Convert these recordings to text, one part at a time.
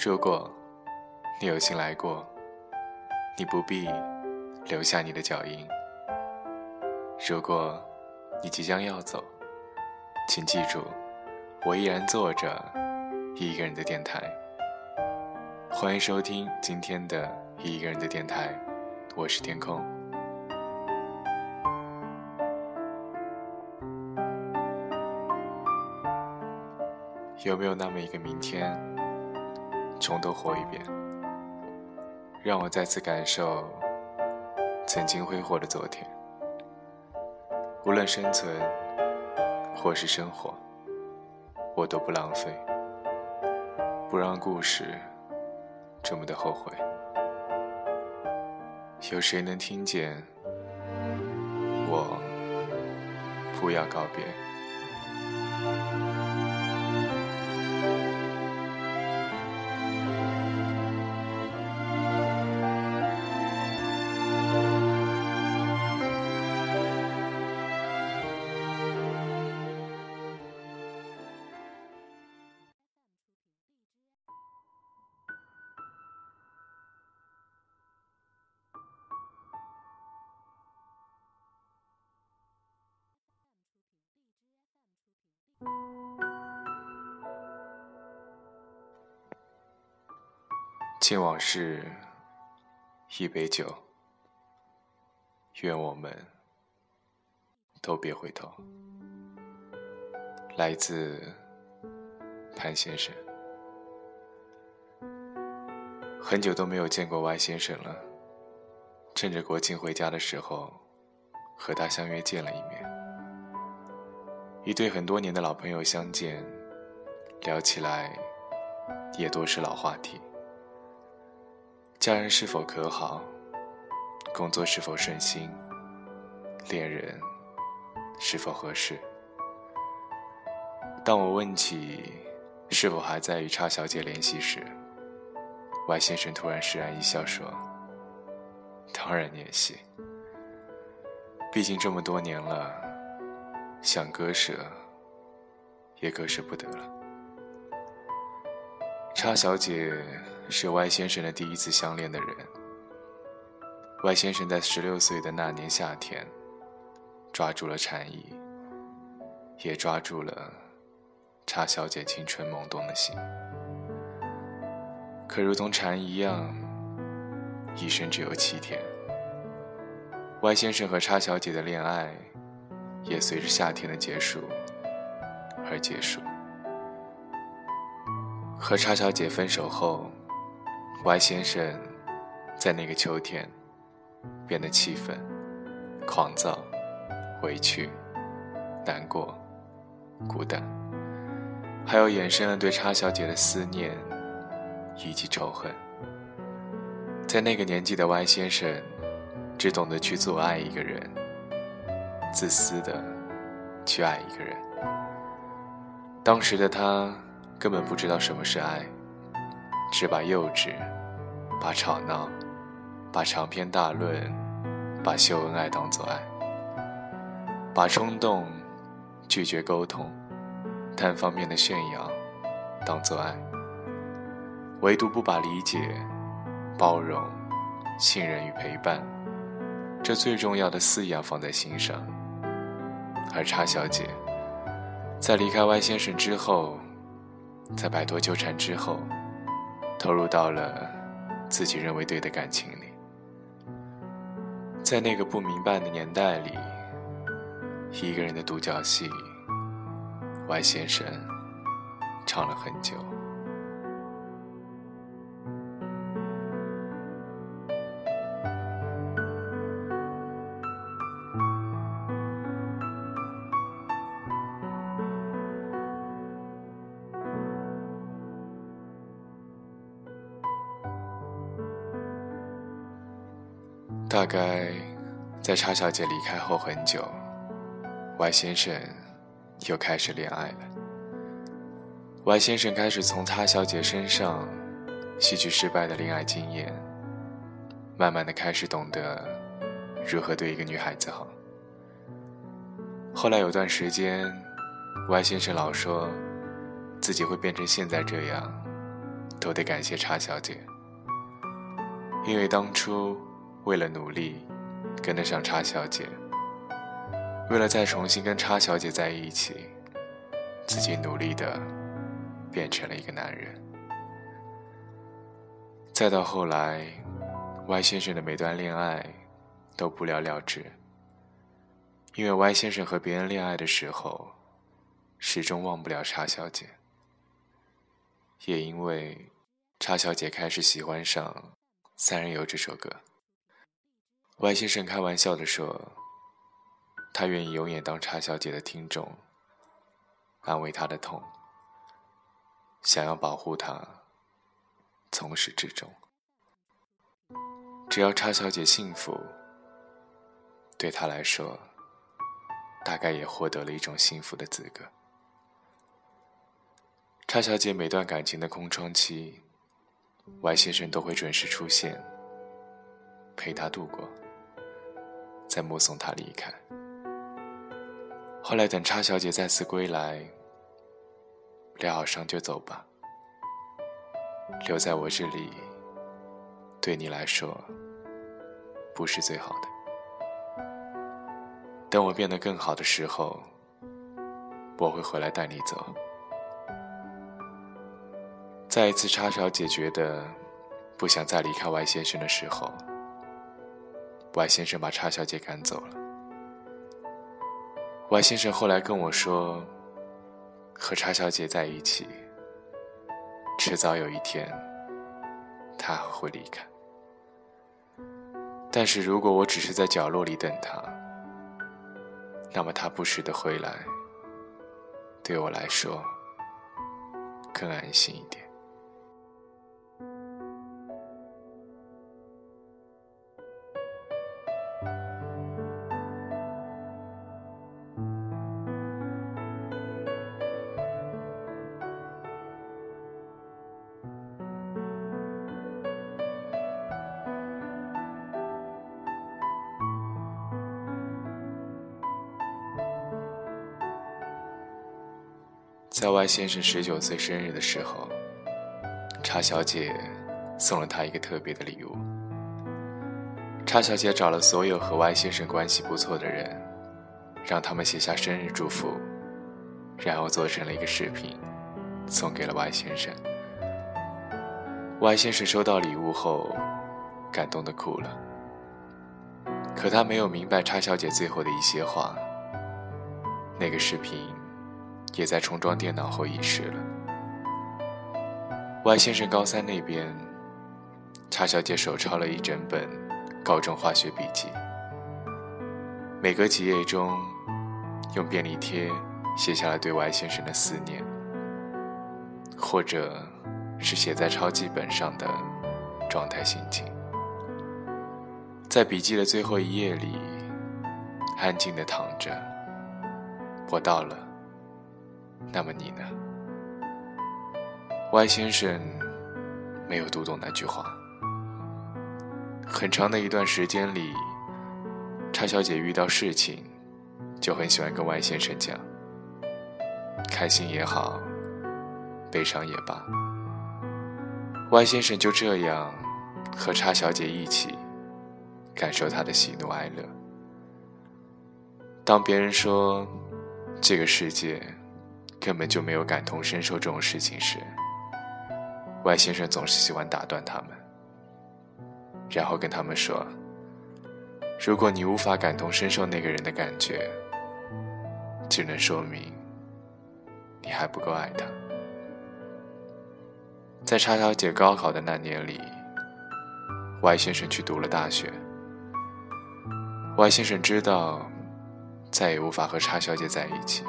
如果你有幸来过，你不必留下你的脚印；如果你即将要走，请记住，我依然坐着一个人的电台。欢迎收听今天的一个人的电台，我是天空。有没有那么一个明天？重头活一遍，让我再次感受曾经挥霍的昨天。无论生存或是生活，我都不浪费，不让故事这么的后悔。有谁能听见我不要告别？敬往事，一杯酒。愿我们都别回头。来自潘先生。很久都没有见过 Y 先生了，趁着国庆回家的时候，和他相约见了一面。一对很多年的老朋友相见，聊起来也多是老话题。家人是否可好？工作是否顺心？恋人是否合适？当我问起是否还在与差小姐联系时，Y 先生突然释然一笑说：“当然联系，毕竟这么多年了。”想割舍，也割舍不得了。叉小姐是 Y 先生的第一次相恋的人。Y 先生在十六岁的那年夏天，抓住了禅意，也抓住了叉小姐青春萌动的心。可如同禅一样，一生只有七天。Y 先生和叉小姐的恋爱。也随着夏天的结束而结束。和叉小姐分手后，Y 先生在那个秋天变得气愤、狂躁、委屈、难过、孤单，还有衍生了对叉小姐的思念以及仇恨。在那个年纪的 Y 先生，只懂得去做爱一个人。自私的去爱一个人。当时的他根本不知道什么是爱，只把幼稚、把吵闹、把长篇大论、把秀恩爱当做爱，把冲动、拒绝沟通、单方面的炫耀当做爱，唯独不把理解、包容、信任与陪伴这最重要的四样放在心上。而叉小姐，在离开 Y 先生之后，在摆脱纠缠之后，投入到了自己认为对的感情里。在那个不明白的年代里，一个人的独角戏，Y 先生唱了很久。大概在叉小姐离开后很久，Y 先生又开始恋爱了。Y 先生开始从叉小姐身上吸取失败的恋爱经验，慢慢的开始懂得如何对一个女孩子好。后来有段时间，Y 先生老说自己会变成现在这样，都得感谢叉小姐，因为当初为了努力跟得上叉小姐，为了再重新跟叉小姐在一起，自己努力的变成了一个男人。再到后来，Y 先生的每段恋爱都不了了之，因为 Y 先生和别人恋爱的时候，始终忘不了叉小姐。也因为叉小姐开始喜欢上《三人游》这首歌，Y 先生开玩笑的说：“他愿意永远当叉小姐的听众，安慰她的痛，想要保护她，从始至终。只要叉小姐幸福，对他来说，大概也获得了一种幸福的资格。”叉小姐每段感情的空窗期，Y 先生都会准时出现，陪她度过，再目送他离开。后来等叉小姐再次归来，疗好伤就走吧，留在我这里，对你来说不是最好的。等我变得更好的时候，我会回来带你走。再一次，叉小姐觉得不想再离开 Y 先生的时候，Y 先生把叉小姐赶走了。Y 先生后来跟我说，和叉小姐在一起，迟早有一天，他会离开。但是如果我只是在角落里等他，那么他不时的回来，对我来说更安心一点。在 Y 先生十九岁生日的时候，叉小姐送了他一个特别的礼物。叉小姐找了所有和 Y 先生关系不错的人，让他们写下生日祝福，然后做成了一个视频，送给了 Y 先生。Y 先生收到礼物后，感动的哭了。可他没有明白叉小姐最后的一些话。那个视频。也在重装电脑后遗失了。Y 先生高三那边，叉小姐手抄了一整本高中化学笔记，每隔几页中，用便利贴写下了对 Y 先生的思念，或者是写在抄记本上的状态心情。在笔记的最后一页里，安静的躺着。我到了。那么你呢？Y 先生没有读懂那句话。很长的一段时间里，叉小姐遇到事情，就很喜欢跟 Y 先生讲，开心也好，悲伤也罢，Y 先生就这样和叉小姐一起感受她的喜怒哀乐。当别人说这个世界，根本就没有感同身受这种事情时，Y 先生总是喜欢打断他们，然后跟他们说：“如果你无法感同身受那个人的感觉，只能说明你还不够爱他。”在叉小姐高考的那年里，Y 先生去读了大学。Y 先生知道，再也无法和叉小姐在一起。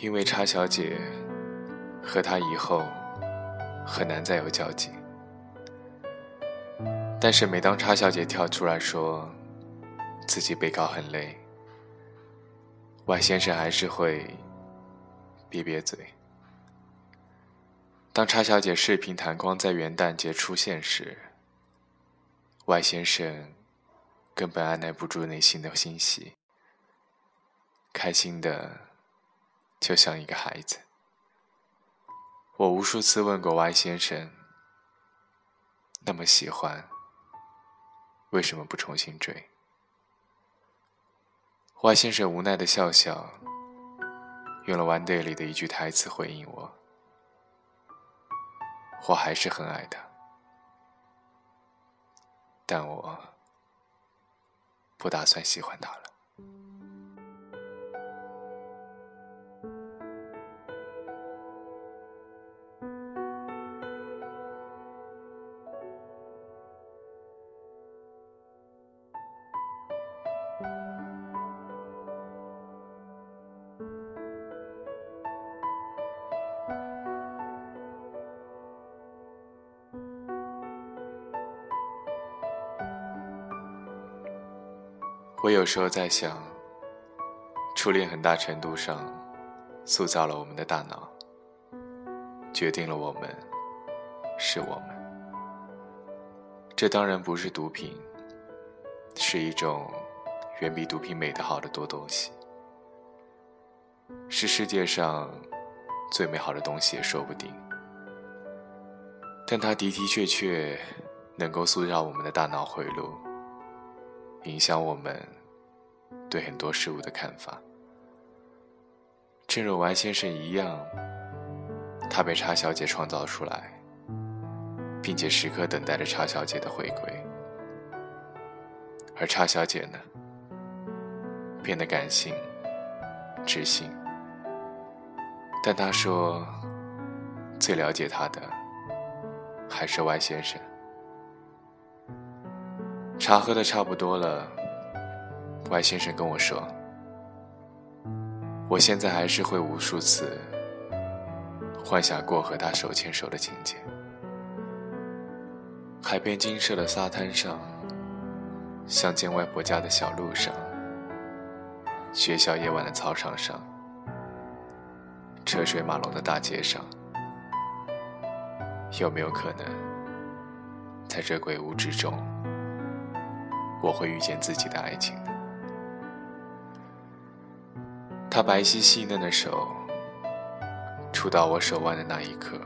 因为叉小姐和他以后很难再有交集，但是每当叉小姐跳出来说自己备考很累，Y 先生还是会瘪瘪嘴。当叉小姐视频弹光在元旦节出现时，Y 先生根本按耐不住内心的欣喜，开心的。就像一个孩子我无数次问过 Y 先生：“那么喜欢，为什么不重新追？”Y 先生无奈的笑笑，用了《One Day》里的一句台词回应我：“我还是很爱他，但我不打算喜欢他了。”我有时候在想，初恋很大程度上塑造了我们的大脑，决定了我们是我们。这当然不是毒品，是一种远比毒品美得好的多东西，是世界上最美好的东西也说不定。但它的的确确能够塑造我们的大脑回路。影响我们对很多事物的看法。正如王先生一样，他被查小姐创造出来，并且时刻等待着查小姐的回归。而查小姐呢，变得感性、知性。但他说，最了解他的还是 Y 先生。茶喝的差不多了外先生跟我说：“我现在还是会无数次幻想过和他手牵手的情节。海边金色的沙滩上，乡间外婆家的小路上，学校夜晚的操场上，车水马龙的大街上，有没有可能，在这鬼屋之中？”我会遇见自己的爱情的。他白皙细嫩的手触到我手腕的那一刻，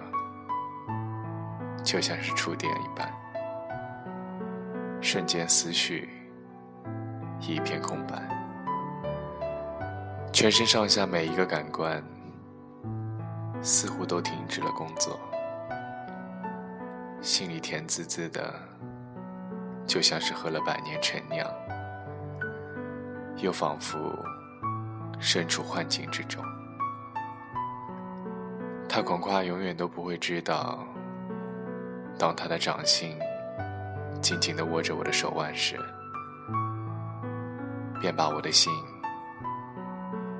就像是触电一般，瞬间思绪一片空白，全身上下每一个感官似乎都停止了工作，心里甜滋滋的。就像是喝了百年陈酿，又仿佛身处幻境之中。他恐怕永远都不会知道，当他的掌心紧紧地握着我的手腕时，便把我的心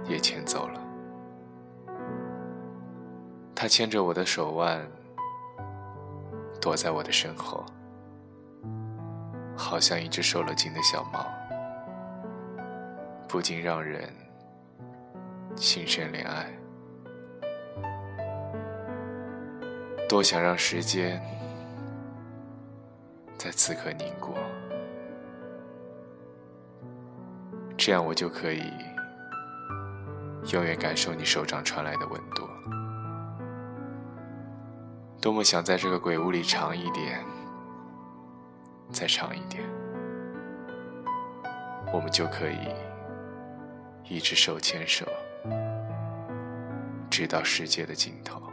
也牵走了。他牵着我的手腕，躲在我的身后。好像一只受了惊的小猫，不禁让人心生怜爱。多想让时间在此刻凝固，这样我就可以永远感受你手掌传来的温度。多么想在这个鬼屋里长一点。再长一点，我们就可以一直手牵手，直到世界的尽头。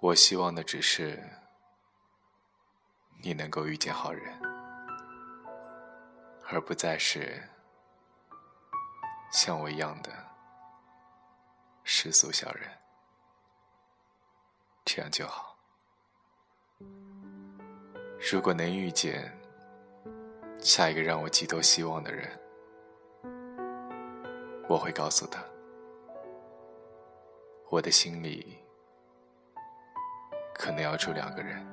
我希望的只是你能够遇见好人，而不再是像我一样的世俗小人，这样就好。如果能遇见下一个让我寄托希望的人，我会告诉他，我的心里。可能要住两个人，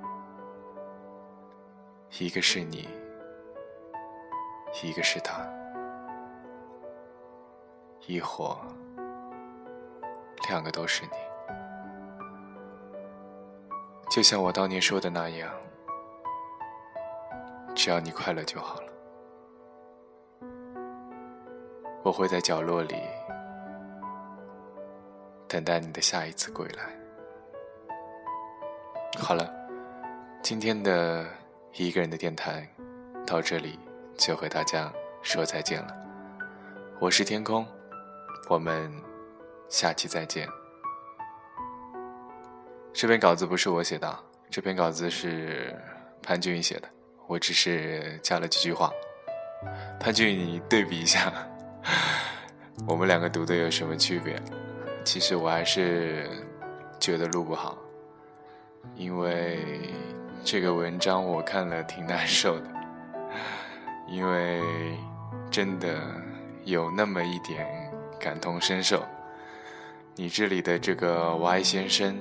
一个是你，一个是他，亦或两个都是你。就像我当年说的那样，只要你快乐就好了。我会在角落里等待你的下一次归来。好了，今天的一个人的电台到这里就和大家说再见了。我是天空，我们下期再见。这篇稿子不是我写的，这篇稿子是潘俊宇写的，我只是加了几句话。潘俊宇，你对比一下。我们两个读的有什么区别？其实我还是觉得录不好，因为这个文章我看了挺难受的，因为真的有那么一点感同身受。你这里的这个 Y 先生，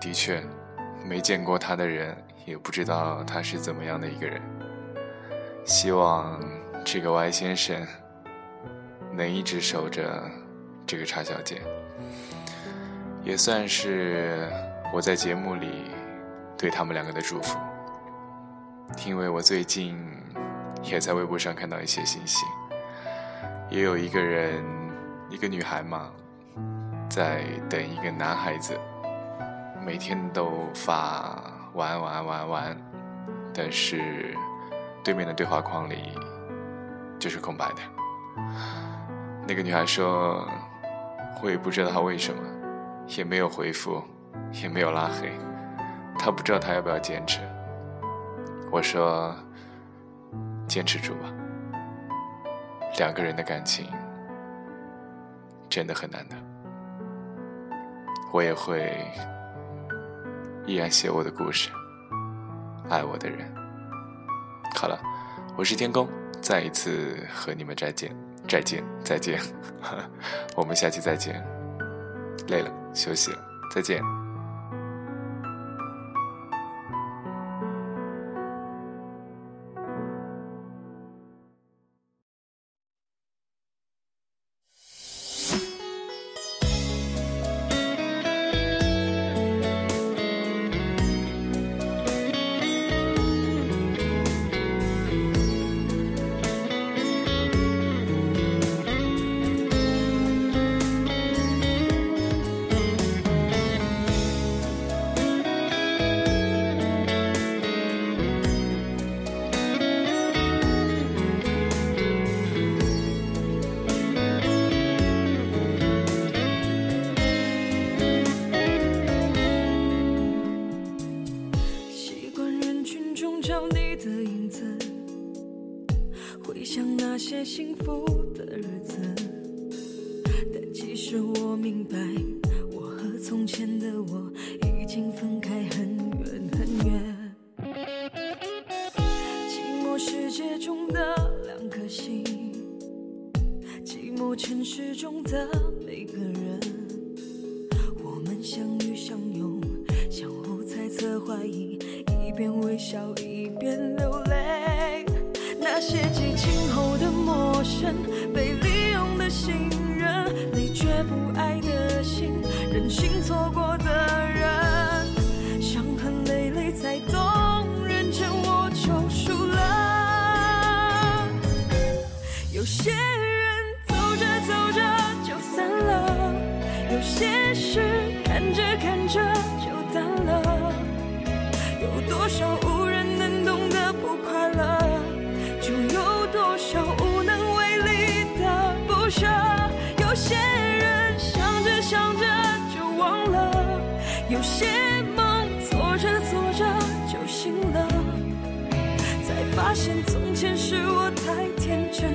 的确没见过他的人，也不知道他是怎么样的一个人。希望。这个 Y 先生能一直守着这个叉小姐，也算是我在节目里对他们两个的祝福。因为我最近也在微博上看到一些信息，也有一个人，一个女孩嘛，在等一个男孩子，每天都发晚安晚安晚安晚安，但是对面的对话框里。就是空白的。那个女孩说：“我也不知道她为什么，也没有回复，也没有拉黑。他不知道他要不要坚持。”我说：“坚持住吧，两个人的感情真的很难的。我也会依然写我的故事，爱我的人。好了，我是天空。”再一次和你们再见，再见，再见，我们下期再见。累了，休息了，再见。城市中的每个人，我们相遇相拥，相互猜测怀疑，一边微笑一边流泪现从前是我太天真，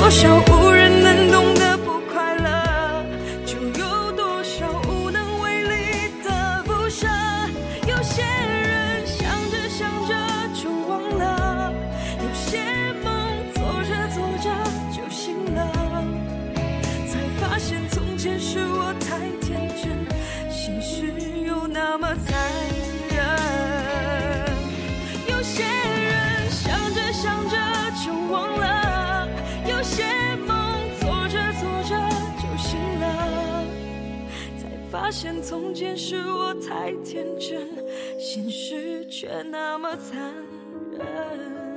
多少无人能懂的想从前是我太天真，现实却那么残忍。